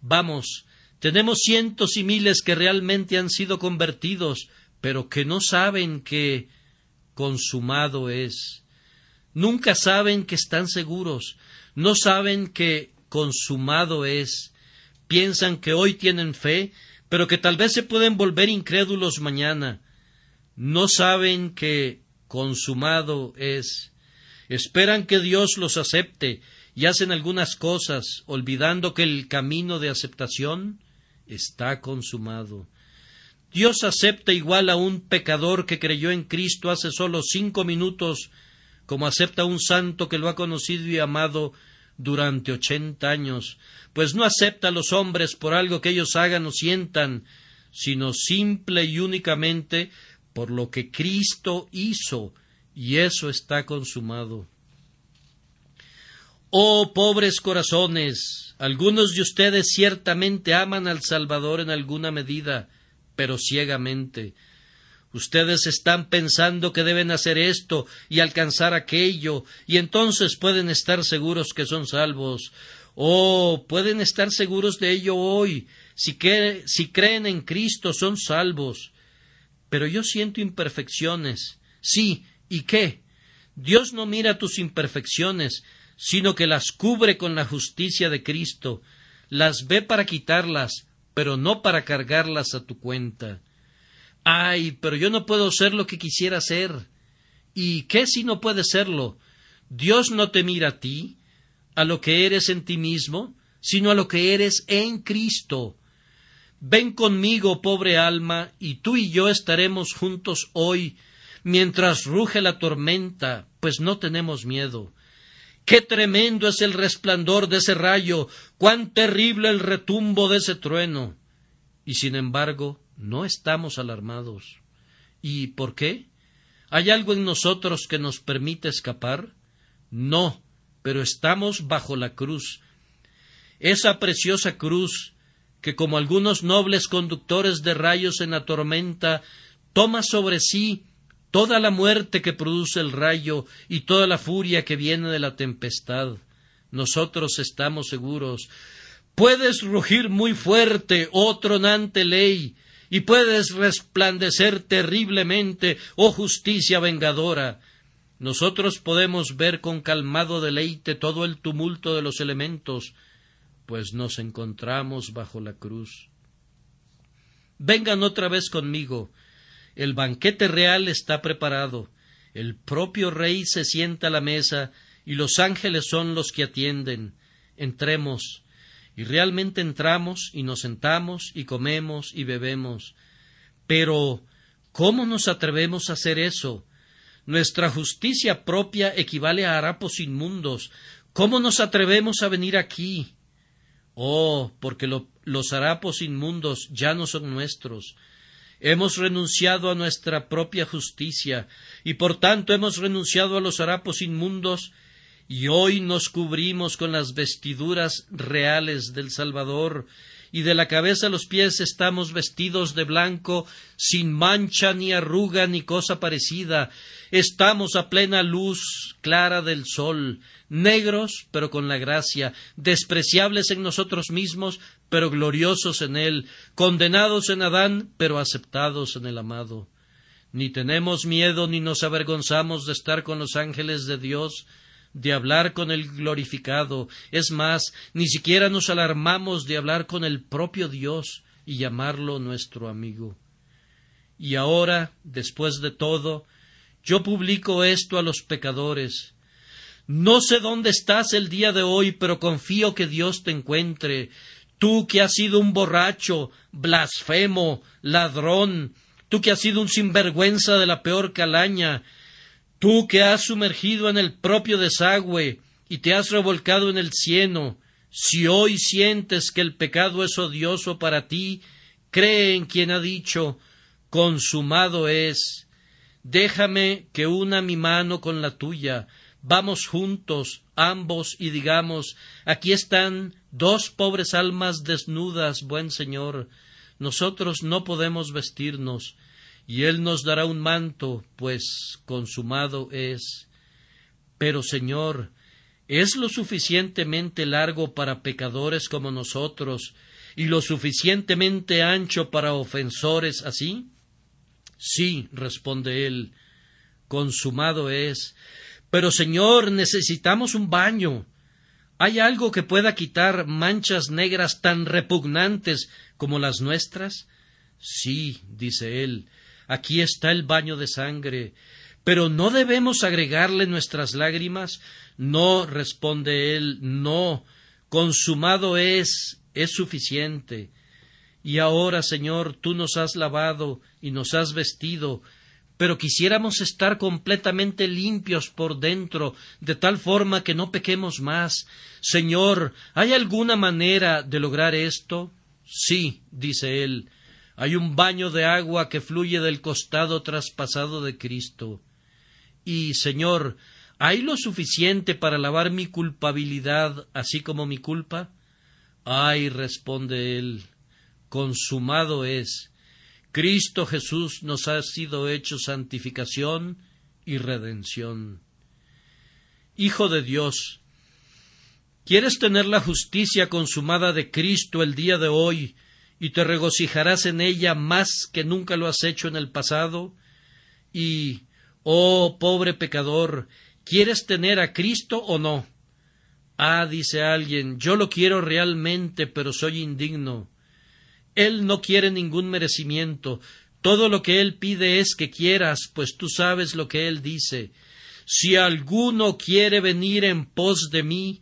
Vamos, tenemos cientos y miles que realmente han sido convertidos, pero que no saben que consumado es. Nunca saben que están seguros, no saben que consumado es. Piensan que hoy tienen fe, pero que tal vez se pueden volver incrédulos mañana. No saben que consumado es. Esperan que Dios los acepte y hacen algunas cosas, olvidando que el camino de aceptación está consumado. Dios acepta igual a un pecador que creyó en Cristo hace solo cinco minutos, como acepta a un santo que lo ha conocido y amado durante ochenta años, pues no acepta a los hombres por algo que ellos hagan o sientan, sino simple y únicamente por lo que Cristo hizo, y eso está consumado. Oh pobres corazones, algunos de ustedes ciertamente aman al Salvador en alguna medida, pero ciegamente. Ustedes están pensando que deben hacer esto y alcanzar aquello, y entonces pueden estar seguros que son salvos. Oh, pueden estar seguros de ello hoy. Si, si creen en Cristo son salvos. Pero yo siento imperfecciones. Sí, ¿y qué? Dios no mira tus imperfecciones, sino que las cubre con la justicia de Cristo. Las ve para quitarlas, pero no para cargarlas a tu cuenta. Ay, pero yo no puedo ser lo que quisiera ser. ¿Y qué si no puedes serlo? Dios no te mira a ti, a lo que eres en ti mismo, sino a lo que eres en Cristo. Ven conmigo, pobre alma, y tú y yo estaremos juntos hoy, mientras ruge la tormenta, pues no tenemos miedo. Qué tremendo es el resplandor de ese rayo, cuán terrible el retumbo de ese trueno. Y sin embargo, no estamos alarmados. ¿Y por qué? ¿Hay algo en nosotros que nos permite escapar? No, pero estamos bajo la cruz. Esa preciosa cruz que como algunos nobles conductores de rayos en la tormenta toma sobre sí toda la muerte que produce el rayo y toda la furia que viene de la tempestad. Nosotros estamos seguros. Puedes rugir muy fuerte, oh tronante ley, y puedes resplandecer terriblemente, oh justicia vengadora. Nosotros podemos ver con calmado deleite todo el tumulto de los elementos, pues nos encontramos bajo la cruz. Vengan otra vez conmigo. El banquete real está preparado. El propio rey se sienta a la mesa y los ángeles son los que atienden. Entremos. Y realmente entramos y nos sentamos y comemos y bebemos. Pero, ¿cómo nos atrevemos a hacer eso? Nuestra justicia propia equivale a harapos inmundos. ¿Cómo nos atrevemos a venir aquí? Oh, porque los harapos inmundos ya no son nuestros. Hemos renunciado a nuestra propia justicia y por tanto hemos renunciado a los harapos inmundos y hoy nos cubrimos con las vestiduras reales del Salvador y de la cabeza a los pies estamos vestidos de blanco, sin mancha ni arruga ni cosa parecida. Estamos a plena luz clara del sol, negros pero con la gracia, despreciables en nosotros mismos pero gloriosos en él, condenados en Adán pero aceptados en el amado. Ni tenemos miedo ni nos avergonzamos de estar con los ángeles de Dios, de hablar con el glorificado. Es más, ni siquiera nos alarmamos de hablar con el propio Dios y llamarlo nuestro amigo. Y ahora, después de todo, yo publico esto a los pecadores. No sé dónde estás el día de hoy, pero confío que Dios te encuentre. Tú que has sido un borracho, blasfemo, ladrón, tú que has sido un sinvergüenza de la peor calaña, Tú que has sumergido en el propio desagüe y te has revolcado en el cieno, si hoy sientes que el pecado es odioso para ti, cree en quien ha dicho consumado es. Déjame que una mi mano con la tuya, vamos juntos, ambos, y digamos aquí están dos pobres almas desnudas, buen Señor. Nosotros no podemos vestirnos, y Él nos dará un manto, pues consumado es. Pero, Señor, ¿es lo suficientemente largo para pecadores como nosotros y lo suficientemente ancho para ofensores así? Sí, responde él, consumado es. Pero, Señor, necesitamos un baño. ¿Hay algo que pueda quitar manchas negras tan repugnantes como las nuestras? Sí, dice él, aquí está el baño de sangre. Pero no debemos agregarle nuestras lágrimas. No, responde él, no. Consumado es, es suficiente. Y ahora, Señor, tú nos has lavado y nos has vestido, pero quisiéramos estar completamente limpios por dentro, de tal forma que no pequemos más. Señor, ¿hay alguna manera de lograr esto? Sí, dice él, hay un baño de agua que fluye del costado traspasado de Cristo. Y, Señor, ¿Hay lo suficiente para lavar mi culpabilidad así como mi culpa? Ay, responde él, consumado es. Cristo Jesús nos ha sido hecho santificación y redención. Hijo de Dios, ¿quieres tener la justicia consumada de Cristo el día de hoy y te regocijarás en ella más que nunca lo has hecho en el pasado? Y, oh pobre pecador, ¿quieres tener a Cristo o no? Ah, dice alguien, yo lo quiero realmente, pero soy indigno. Él no quiere ningún merecimiento. Todo lo que Él pide es que quieras, pues tú sabes lo que Él dice. Si alguno quiere venir en pos de mí,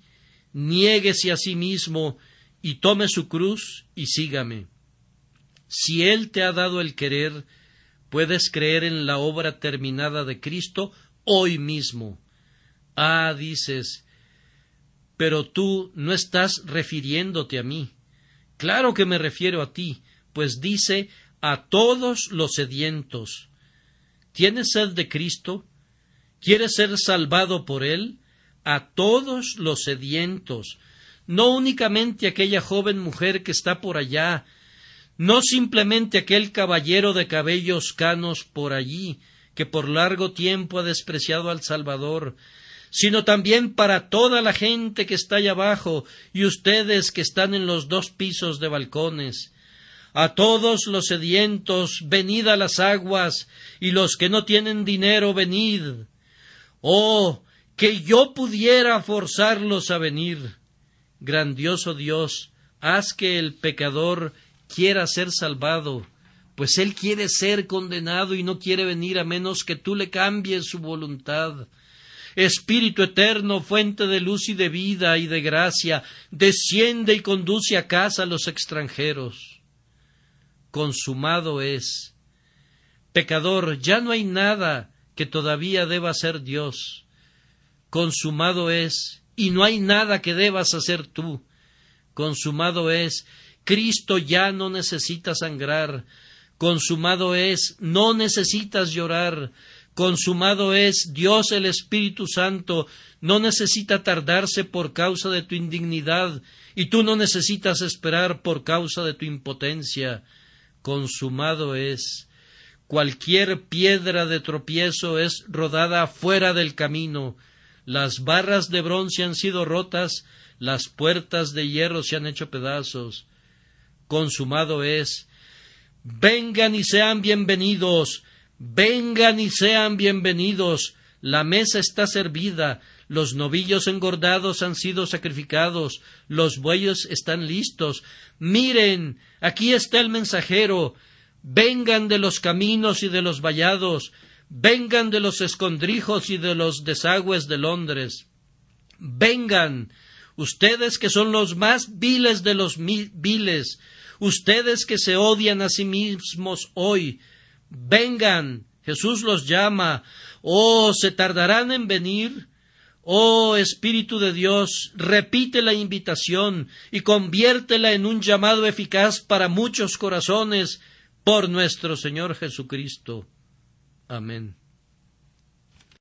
niéguese a sí mismo y tome su cruz y sígame. Si Él te ha dado el querer, puedes creer en la obra terminada de Cristo hoy mismo. Ah, dices, pero tú no estás refiriéndote a mí. Claro que me refiero a ti, pues dice a todos los sedientos. ¿Tienes sed de Cristo? ¿Quieres ser salvado por Él? A todos los sedientos, no únicamente aquella joven mujer que está por allá, no simplemente aquel caballero de cabellos canos por allí, que por largo tiempo ha despreciado al Salvador, sino también para toda la gente que está allá abajo y ustedes que están en los dos pisos de balcones. A todos los sedientos, venid a las aguas, y los que no tienen dinero, venid. Oh, que yo pudiera forzarlos a venir. Grandioso Dios, haz que el pecador quiera ser salvado, pues él quiere ser condenado y no quiere venir a menos que tú le cambies su voluntad. Espíritu eterno, fuente de luz y de vida y de gracia, desciende y conduce a casa a los extranjeros. Consumado es. Pecador, ya no hay nada que todavía deba ser Dios. Consumado es, y no hay nada que debas hacer tú. Consumado es, Cristo ya no necesita sangrar. Consumado es, no necesitas llorar consumado es, Dios el Espíritu Santo no necesita tardarse por causa de tu indignidad, y tú no necesitas esperar por causa de tu impotencia. Consumado es. Cualquier piedra de tropiezo es rodada fuera del camino. Las barras de bronce han sido rotas, las puertas de hierro se han hecho pedazos. Consumado es. Vengan y sean bienvenidos Vengan y sean bienvenidos. La mesa está servida, los novillos engordados han sido sacrificados, los bueyes están listos. Miren, aquí está el mensajero. Vengan de los caminos y de los vallados, vengan de los escondrijos y de los desagües de Londres. Vengan, ustedes que son los más viles de los viles, ustedes que se odian a sí mismos hoy, vengan, Jesús los llama, oh, se tardarán en venir. Oh Espíritu de Dios, repite la invitación y conviértela en un llamado eficaz para muchos corazones por nuestro Señor Jesucristo. Amen.